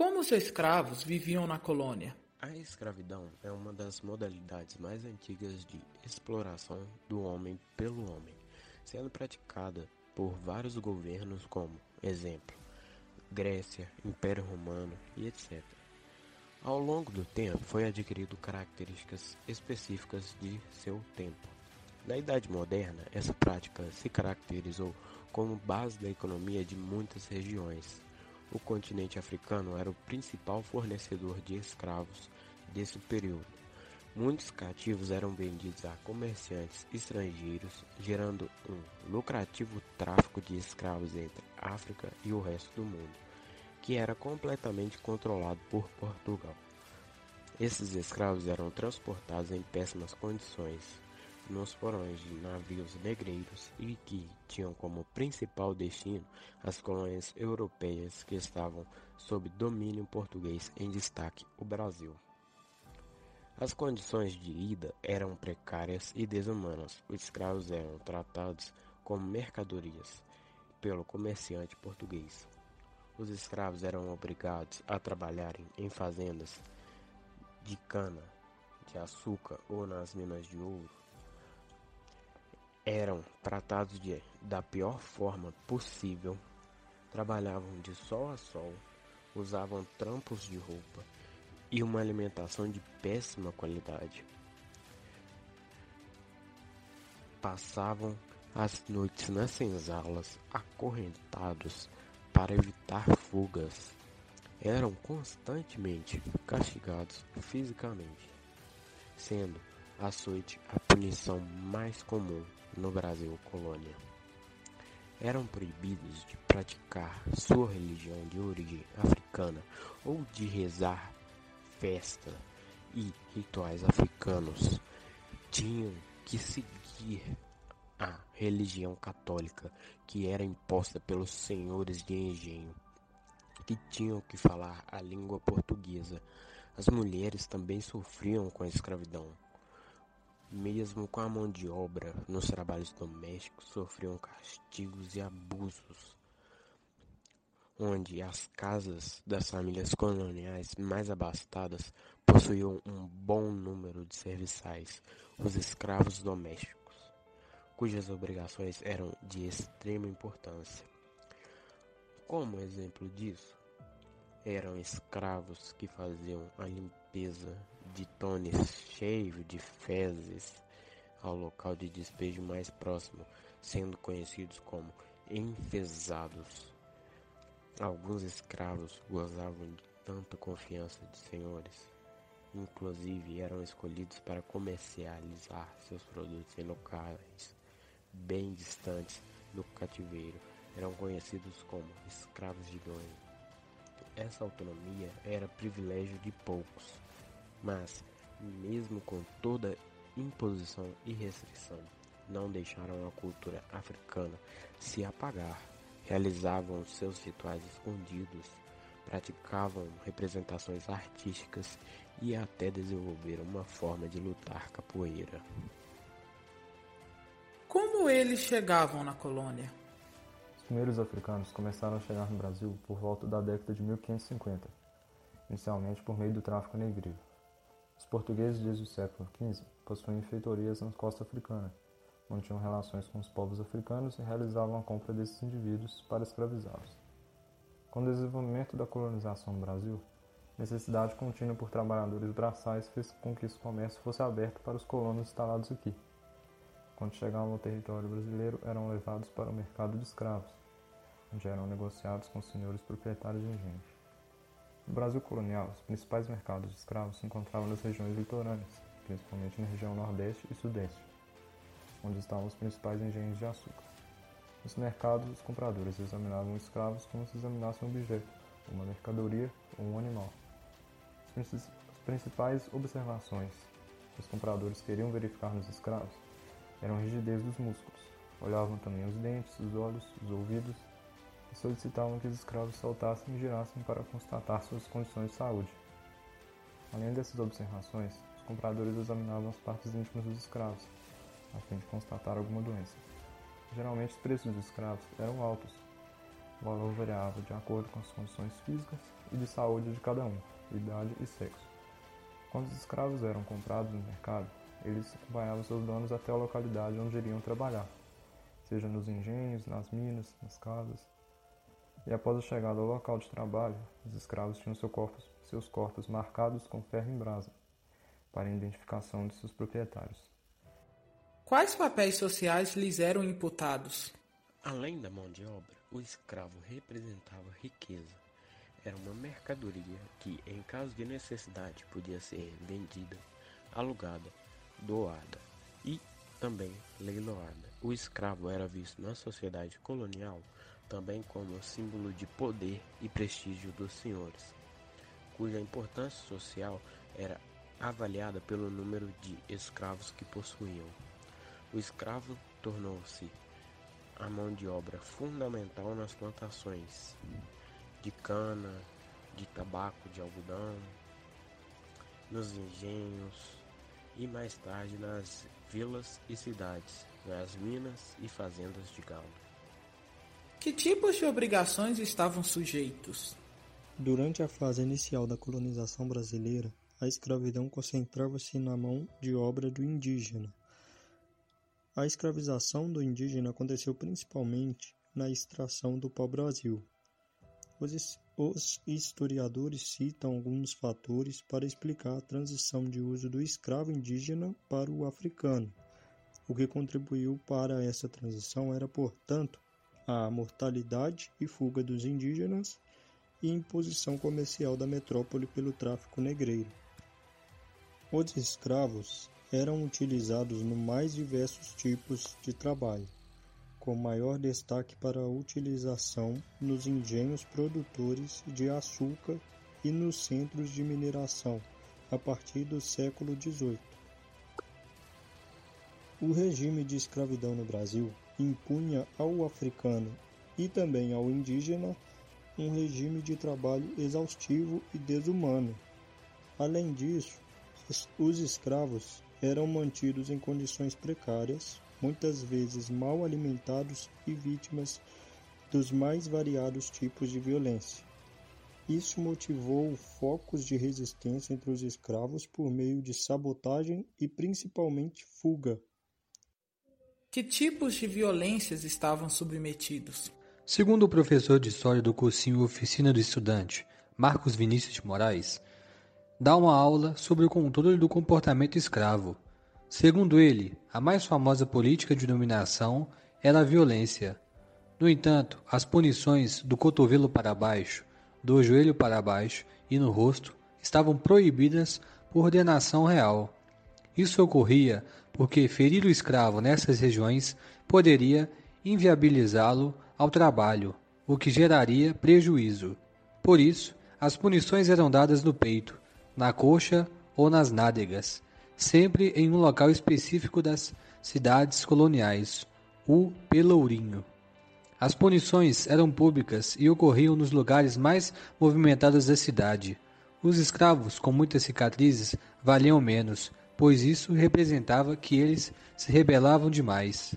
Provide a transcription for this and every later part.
Como os escravos viviam na colônia? A escravidão é uma das modalidades mais antigas de exploração do homem pelo homem, sendo praticada por vários governos como, exemplo, Grécia, Império Romano e etc. Ao longo do tempo foi adquirido características específicas de seu tempo. Na Idade Moderna, essa prática se caracterizou como base da economia de muitas regiões. O continente africano era o principal fornecedor de escravos desse período. Muitos cativos eram vendidos a comerciantes estrangeiros, gerando um lucrativo tráfico de escravos entre África e o resto do mundo, que era completamente controlado por Portugal. Esses escravos eram transportados em péssimas condições nos porões de navios negreiros e que tinham como principal destino as colônias europeias que estavam sob domínio português, em destaque o Brasil. As condições de ida eram precárias e desumanas. Os escravos eram tratados como mercadorias pelo comerciante português. Os escravos eram obrigados a trabalharem em fazendas de cana, de açúcar ou nas minas de ouro. Eram tratados de, da pior forma possível, trabalhavam de sol a sol, usavam trampos de roupa e uma alimentação de péssima qualidade. Passavam as noites nas senzalas acorrentados para evitar fugas. Eram constantemente castigados fisicamente, sendo açoite a punição mais comum no Brasil colônia. Eram proibidos de praticar sua religião de origem africana ou de rezar festa e rituais africanos tinham que seguir a religião católica que era imposta pelos senhores de engenho, que tinham que falar a língua portuguesa. As mulheres também sofriam com a escravidão. Mesmo com a mão de obra nos trabalhos domésticos, sofriam castigos e abusos onde as casas das famílias coloniais mais abastadas possuíam um bom número de serviçais, os escravos domésticos, cujas obrigações eram de extrema importância. Como exemplo disso, eram escravos que faziam a limpeza de tones cheios de fezes ao local de despejo mais próximo, sendo conhecidos como enfesados. Alguns escravos gozavam de tanta confiança de senhores, inclusive eram escolhidos para comercializar seus produtos em locais bem distantes do cativeiro. Eram conhecidos como escravos de ganho. Essa autonomia era privilégio de poucos, mas, mesmo com toda imposição e restrição, não deixaram a cultura africana se apagar realizavam seus rituais escondidos, praticavam representações artísticas e até desenvolveram uma forma de lutar capoeira. Como eles chegavam na colônia? Os primeiros africanos começaram a chegar no Brasil por volta da década de 1550, inicialmente por meio do tráfico negreiro. Os portugueses desde o século XV possuíam feitorias na costa africana, mantinham relações com os povos africanos e realizavam a compra desses indivíduos para escravizá-los. Com o desenvolvimento da colonização no Brasil, necessidade contínua por trabalhadores braçais fez com que esse comércio fosse aberto para os colonos instalados aqui. Quando chegavam ao território brasileiro, eram levados para o mercado de escravos, onde eram negociados com os senhores proprietários de engenhos. No Brasil colonial, os principais mercados de escravos se encontravam nas regiões litorâneas, principalmente na região Nordeste e Sudeste onde estavam os principais engenhos de açúcar. Nos mercados, os compradores examinavam escravos como se examinassem um objeto, uma mercadoria ou um animal. As principais observações que os compradores queriam verificar nos escravos eram a rigidez dos músculos. Olhavam também os dentes, os olhos, os ouvidos e solicitavam que os escravos saltassem e girassem para constatar suas condições de saúde. Além dessas observações, os compradores examinavam as partes íntimas dos escravos, a fim de constatar alguma doença. Geralmente os preços dos escravos eram altos, O valor variava de acordo com as condições físicas e de saúde de cada um, idade e sexo. Quando os escravos eram comprados no mercado, eles acompanhavam seus donos até a localidade onde iriam trabalhar, seja nos engenhos, nas minas, nas casas. E após a chegada ao local de trabalho, os escravos tinham seu corpo, seus corpos marcados com ferro em brasa, para a identificação de seus proprietários. Quais papéis sociais lhes eram imputados? Além da mão de obra, o escravo representava riqueza. Era uma mercadoria que, em caso de necessidade, podia ser vendida, alugada, doada e também leiloada. O escravo era visto na sociedade colonial também como símbolo de poder e prestígio dos senhores, cuja importância social era avaliada pelo número de escravos que possuíam. O escravo tornou-se a mão de obra fundamental nas plantações de cana, de tabaco, de algodão, nos engenhos e mais tarde nas vilas e cidades, nas minas e fazendas de gado. Que tipos de obrigações estavam sujeitos? Durante a fase inicial da colonização brasileira, a escravidão concentrava-se na mão de obra do indígena, a escravização do indígena aconteceu principalmente na extração do pau-brasil. Os historiadores citam alguns fatores para explicar a transição de uso do escravo indígena para o africano. O que contribuiu para essa transição era, portanto, a mortalidade e fuga dos indígenas e imposição comercial da metrópole pelo tráfico negreiro. Os escravos eram utilizados no mais diversos tipos de trabalho, com maior destaque para a utilização nos engenhos produtores de açúcar e nos centros de mineração a partir do século XVIII. O regime de escravidão no Brasil impunha ao africano e também ao indígena um regime de trabalho exaustivo e desumano. Além disso, os escravos eram mantidos em condições precárias, muitas vezes mal alimentados e vítimas dos mais variados tipos de violência. Isso motivou focos de resistência entre os escravos por meio de sabotagem e principalmente fuga. Que tipos de violências estavam submetidos? Segundo o professor de História do cursinho Oficina do Estudante, Marcos Vinícius de Moraes, dá uma aula sobre o controle do comportamento escravo. Segundo ele, a mais famosa política de dominação era a violência. No entanto, as punições do cotovelo para baixo, do joelho para baixo e no rosto estavam proibidas por ordenação real. Isso ocorria porque ferir o escravo nessas regiões poderia inviabilizá-lo ao trabalho, o que geraria prejuízo. Por isso, as punições eram dadas no peito, na coxa ou nas nádegas, sempre em um local específico das cidades coloniais, o Pelourinho. As punições eram públicas e ocorriam nos lugares mais movimentados da cidade. Os escravos com muitas cicatrizes valiam menos, pois isso representava que eles se rebelavam demais.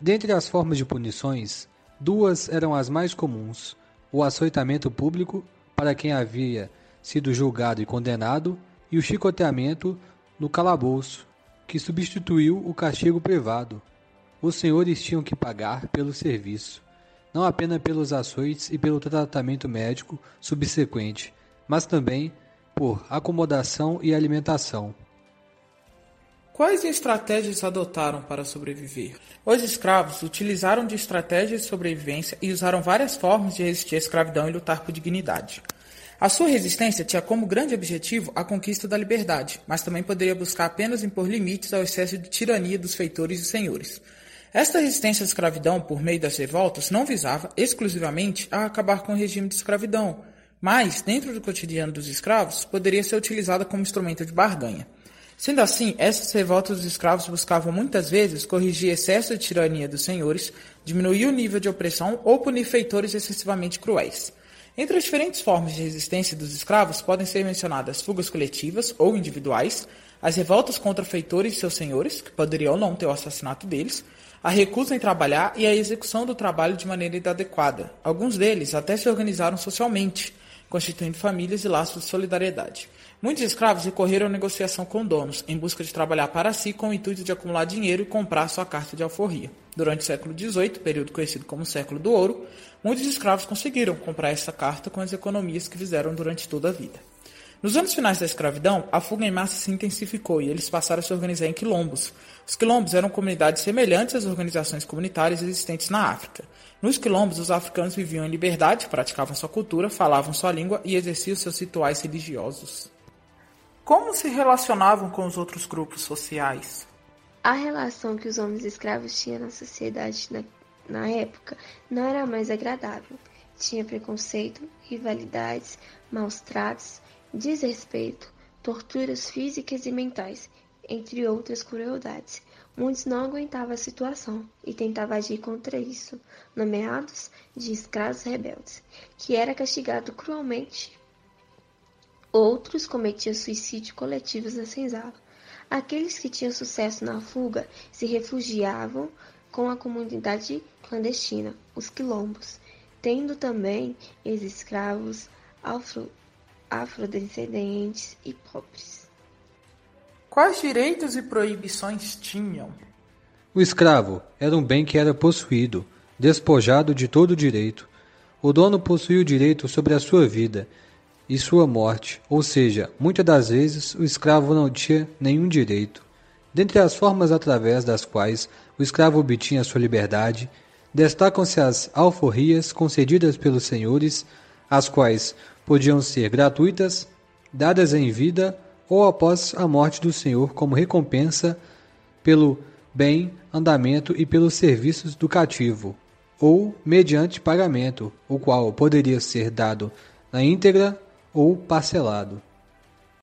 Dentre as formas de punições, duas eram as mais comuns: o açoitamento público, para quem havia sido julgado e condenado, e o chicoteamento no calabouço, que substituiu o castigo privado. Os senhores tinham que pagar pelo serviço, não apenas pelos açoites e pelo tratamento médico subsequente, mas também por acomodação e alimentação. Quais estratégias adotaram para sobreviver? Os escravos utilizaram de estratégias de sobrevivência e usaram várias formas de resistir à escravidão e lutar por dignidade. A sua resistência tinha como grande objetivo a conquista da liberdade, mas também poderia buscar apenas impor limites ao excesso de tirania dos feitores e senhores. Esta resistência à escravidão por meio das revoltas não visava exclusivamente a acabar com o regime de escravidão, mas, dentro do cotidiano dos escravos, poderia ser utilizada como instrumento de barganha. Sendo assim, essas revoltas dos escravos buscavam muitas vezes corrigir excesso de tirania dos senhores, diminuir o nível de opressão ou punir feitores excessivamente cruéis. Entre as diferentes formas de resistência dos escravos podem ser mencionadas fugas coletivas ou individuais, as revoltas contra feitores e seus senhores, que poderiam não ter o assassinato deles, a recusa em trabalhar e a execução do trabalho de maneira inadequada. Alguns deles até se organizaram socialmente, constituindo famílias e laços de solidariedade. Muitos escravos recorreram à negociação com donos, em busca de trabalhar para si com o intuito de acumular dinheiro e comprar sua carta de alforria. Durante o século XVIII, período conhecido como século do ouro, muitos escravos conseguiram comprar essa carta com as economias que fizeram durante toda a vida. Nos anos finais da escravidão, a fuga em massa se intensificou e eles passaram a se organizar em quilombos. Os quilombos eram comunidades semelhantes às organizações comunitárias existentes na África. Nos quilombos, os africanos viviam em liberdade, praticavam sua cultura, falavam sua língua e exerciam seus rituais religiosos. Como se relacionavam com os outros grupos sociais? A relação que os homens escravos tinham na sociedade na, na época não era mais agradável. Tinha preconceito, rivalidades, maus tratos, desrespeito, torturas físicas e mentais, entre outras crueldades. Muitos não aguentavam a situação e tentavam agir contra isso, nomeados de escravos rebeldes, que era castigado cruelmente Outros cometiam suicídio coletivo na senzala. Aqueles que tinham sucesso na fuga se refugiavam com a comunidade clandestina, os quilombos, tendo também ex-escravos afrodescendentes e pobres. Quais direitos e proibições tinham? O escravo era um bem que era possuído, despojado de todo direito. O dono possuía o direito sobre a sua vida e sua morte, ou seja, muitas das vezes o escravo não tinha nenhum direito. Dentre as formas através das quais o escravo obtinha sua liberdade, destacam-se as alforrias concedidas pelos senhores, as quais podiam ser gratuitas, dadas em vida ou após a morte do senhor como recompensa pelo bem andamento e pelos serviços do cativo, ou mediante pagamento, o qual poderia ser dado na íntegra ou parcelado.